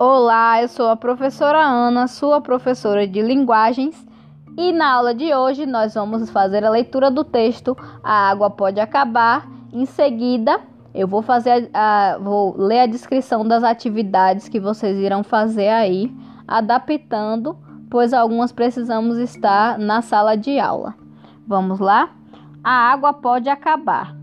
Olá, eu sou a professora Ana, sua professora de linguagens, e na aula de hoje nós vamos fazer a leitura do texto A água pode acabar. Em seguida, eu vou fazer a, a, vou ler a descrição das atividades que vocês irão fazer aí, adaptando, pois algumas precisamos estar na sala de aula. Vamos lá? A água pode acabar.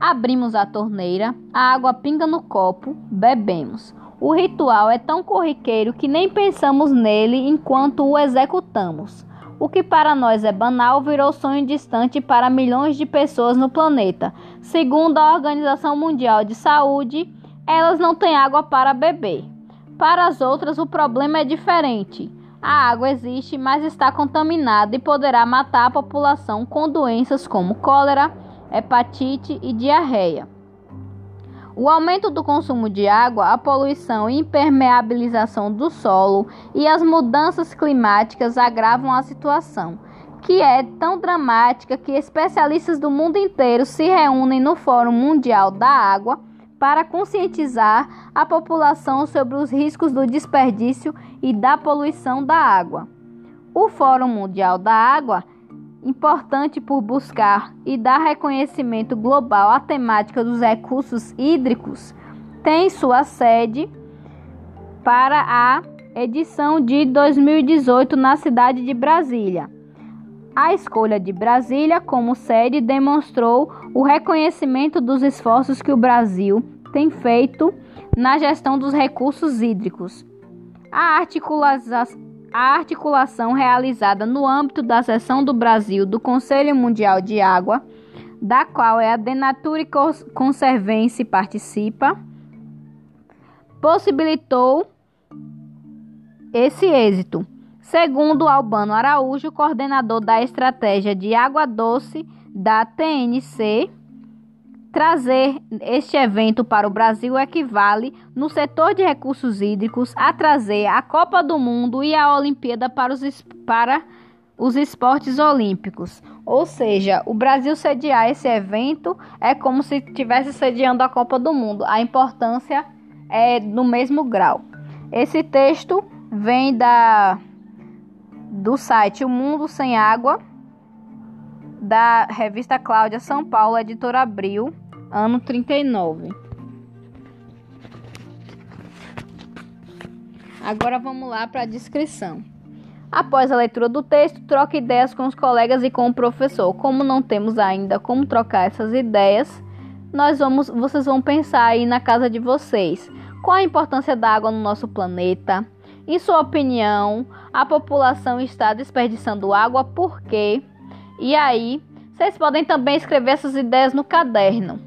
Abrimos a torneira, a água pinga no copo, bebemos. O ritual é tão corriqueiro que nem pensamos nele enquanto o executamos. O que para nós é banal virou sonho distante para milhões de pessoas no planeta. Segundo a Organização Mundial de Saúde, elas não têm água para beber. Para as outras, o problema é diferente. A água existe, mas está contaminada e poderá matar a população com doenças como cólera, hepatite e diarreia. O aumento do consumo de água, a poluição e impermeabilização do solo e as mudanças climáticas agravam a situação, que é tão dramática que especialistas do mundo inteiro se reúnem no Fórum Mundial da Água para conscientizar a população sobre os riscos do desperdício e da poluição da água. O Fórum Mundial da Água importante por buscar e dar reconhecimento global à temática dos recursos hídricos, tem sua sede para a edição de 2018 na cidade de Brasília. A escolha de Brasília como sede demonstrou o reconhecimento dos esforços que o Brasil tem feito na gestão dos recursos hídricos. A articulação a articulação realizada no âmbito da seção do Brasil do Conselho Mundial de Água, da qual é a Denature Conservancy participa, possibilitou esse êxito. Segundo Albano Araújo, coordenador da estratégia de água doce da TNC, Trazer este evento para o Brasil equivale, no setor de recursos hídricos, a trazer a Copa do Mundo e a Olimpíada para os, para os esportes olímpicos. Ou seja, o Brasil sediar esse evento é como se estivesse sediando a Copa do Mundo. A importância é no mesmo grau. Esse texto vem da do site O Mundo Sem Água da revista Cláudia São Paulo, editora Abril, ano 39. Agora vamos lá para a descrição. Após a leitura do texto, troque ideias com os colegas e com o professor. Como não temos ainda como trocar essas ideias, nós vamos, vocês vão pensar aí na casa de vocês. Qual a importância da água no nosso planeta? Em sua opinião, a população está desperdiçando água por quê? E aí, vocês podem também escrever essas ideias no caderno.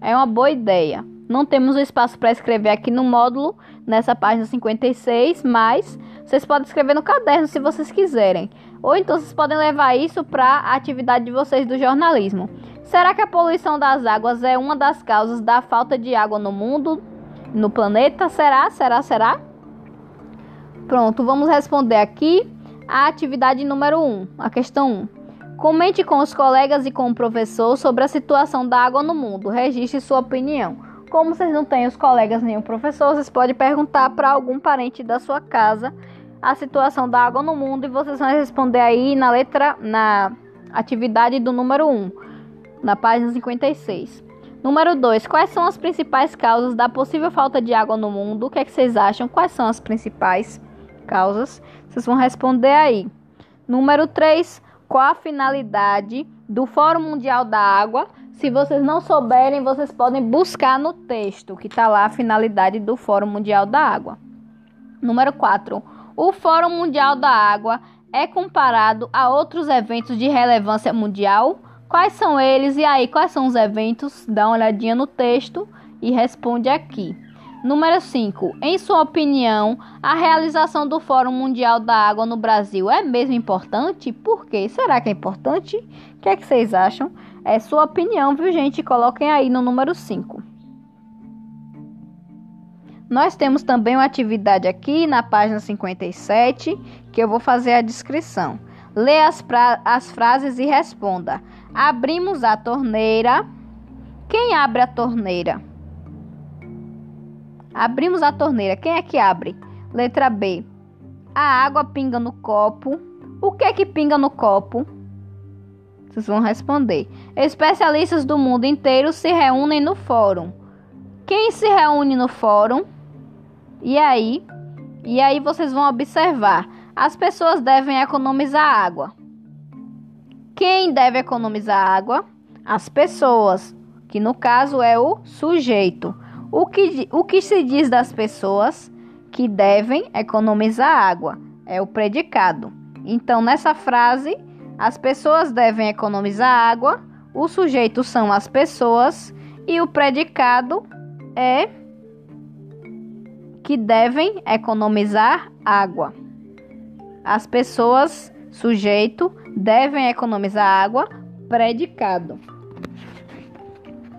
É uma boa ideia. Não temos espaço para escrever aqui no módulo, nessa página 56, mas vocês podem escrever no caderno se vocês quiserem. Ou então vocês podem levar isso para a atividade de vocês do jornalismo. Será que a poluição das águas é uma das causas da falta de água no mundo, no planeta? Será? Será? Será? Pronto, vamos responder aqui a atividade número 1, a questão 1. Comente com os colegas e com o professor sobre a situação da água no mundo. Registre sua opinião. Como vocês não têm os colegas nem o professor, vocês podem perguntar para algum parente da sua casa a situação da água no mundo e vocês vão responder aí na letra na atividade do número 1, na página 56. Número 2. Quais são as principais causas da possível falta de água no mundo? O que, é que vocês acham? Quais são as principais causas? Vocês vão responder aí. Número 3 qual a finalidade do Fórum Mundial da Água. Se vocês não souberem, vocês podem buscar no texto que está lá a finalidade do Fórum Mundial da Água. Número 4. O Fórum Mundial da Água é comparado a outros eventos de relevância mundial. Quais são eles? E aí, quais são os eventos? Dá uma olhadinha no texto e responde aqui. Número 5. Em sua opinião, a realização do Fórum Mundial da Água no Brasil é mesmo importante? Por quê? Será que é importante? O que, é que vocês acham? É sua opinião, viu, gente? Coloquem aí no número 5. Nós temos também uma atividade aqui na página 57 que eu vou fazer a descrição. Lê as, as frases e responda. Abrimos a torneira. Quem abre a torneira? Abrimos a torneira. Quem é que abre? Letra B. A água pinga no copo. O que é que pinga no copo? Vocês vão responder. Especialistas do mundo inteiro se reúnem no fórum. Quem se reúne no fórum? E aí? E aí vocês vão observar. As pessoas devem economizar água. Quem deve economizar água? As pessoas, que no caso é o sujeito. O que, o que se diz das pessoas que devem economizar água? É o predicado. Então, nessa frase, as pessoas devem economizar água, o sujeito são as pessoas e o predicado é que devem economizar água. As pessoas, sujeito, devem economizar água, predicado.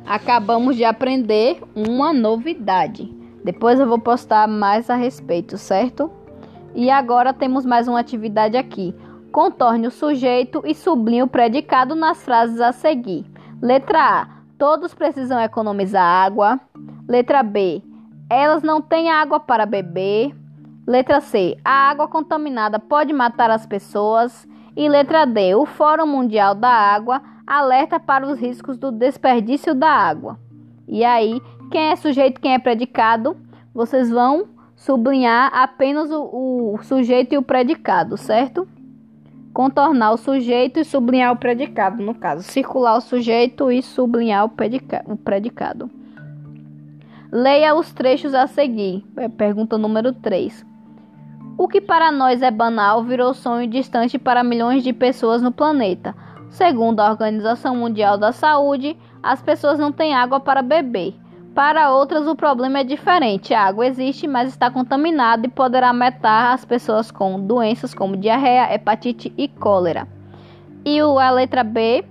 Acabamos de aprender uma novidade. Depois eu vou postar mais a respeito, certo? E agora temos mais uma atividade aqui. Contorne o sujeito e sublinhe o predicado nas frases a seguir. Letra A. Todos precisam economizar água. Letra B. Elas não têm água para beber. Letra C. A água contaminada pode matar as pessoas. E letra D. O Fórum Mundial da Água alerta para os riscos do desperdício da água. E aí, quem é sujeito, quem é predicado, vocês vão sublinhar apenas o, o sujeito e o predicado, certo? Contornar o sujeito e sublinhar o predicado, no caso, circular o sujeito e sublinhar o, predica o predicado. Leia os trechos a seguir. É, pergunta número 3. O que para nós é banal virou sonho distante para milhões de pessoas no planeta. Segundo a Organização Mundial da Saúde, as pessoas não têm água para beber. Para outras, o problema é diferente. A água existe, mas está contaminada e poderá matar as pessoas com doenças como diarreia, hepatite e cólera. E a letra B,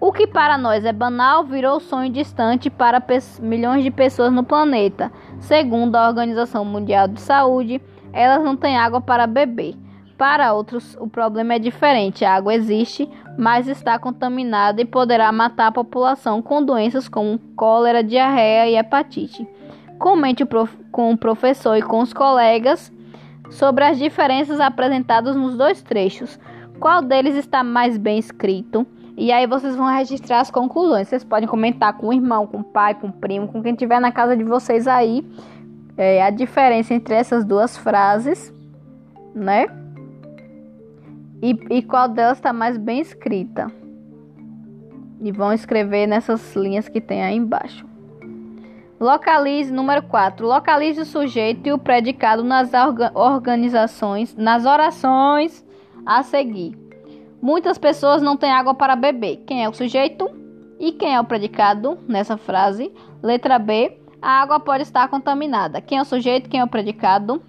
o que para nós é banal virou sonho distante para milhões de pessoas no planeta. Segundo a Organização Mundial de Saúde, elas não têm água para beber. Para outros, o problema é diferente. A água existe, mas está contaminada e poderá matar a população com doenças como cólera, diarreia e hepatite. Comente com o professor e com os colegas sobre as diferenças apresentadas nos dois trechos. Qual deles está mais bem escrito? E aí vocês vão registrar as conclusões. Vocês podem comentar com o irmão, com o pai, com o primo, com quem tiver na casa de vocês aí. É, a diferença entre essas duas frases, né? E, e qual delas está mais bem escrita. E vão escrever nessas linhas que tem aí embaixo. Localize, número 4. Localize o sujeito e o predicado nas orga organizações, nas orações a seguir. Muitas pessoas não têm água para beber. Quem é o sujeito e quem é o predicado nessa frase? Letra B. A água pode estar contaminada. Quem é o sujeito, quem é o predicado?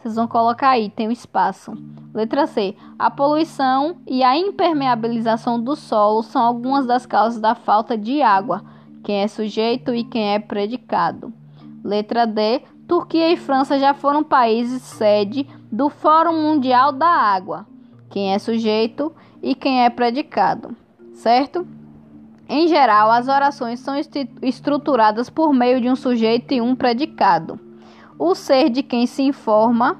Vocês vão colocar aí, tem um espaço. Letra C. A poluição e a impermeabilização do solo são algumas das causas da falta de água. Quem é sujeito e quem é predicado. Letra D. Turquia e França já foram países sede do Fórum Mundial da Água. Quem é sujeito e quem é predicado. Certo? Em geral, as orações são estruturadas por meio de um sujeito e um predicado. O ser de quem se informa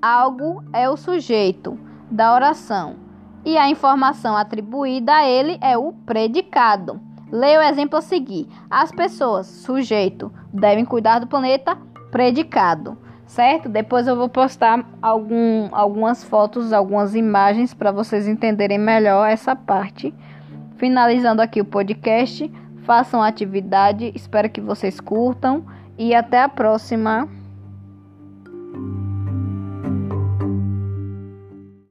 algo é o sujeito da oração e a informação atribuída a ele é o predicado. Leia o exemplo a seguir. As pessoas, sujeito, devem cuidar do planeta, predicado. Certo? Depois eu vou postar algum, algumas fotos, algumas imagens para vocês entenderem melhor essa parte. Finalizando aqui o podcast, façam a atividade, espero que vocês curtam e até a próxima.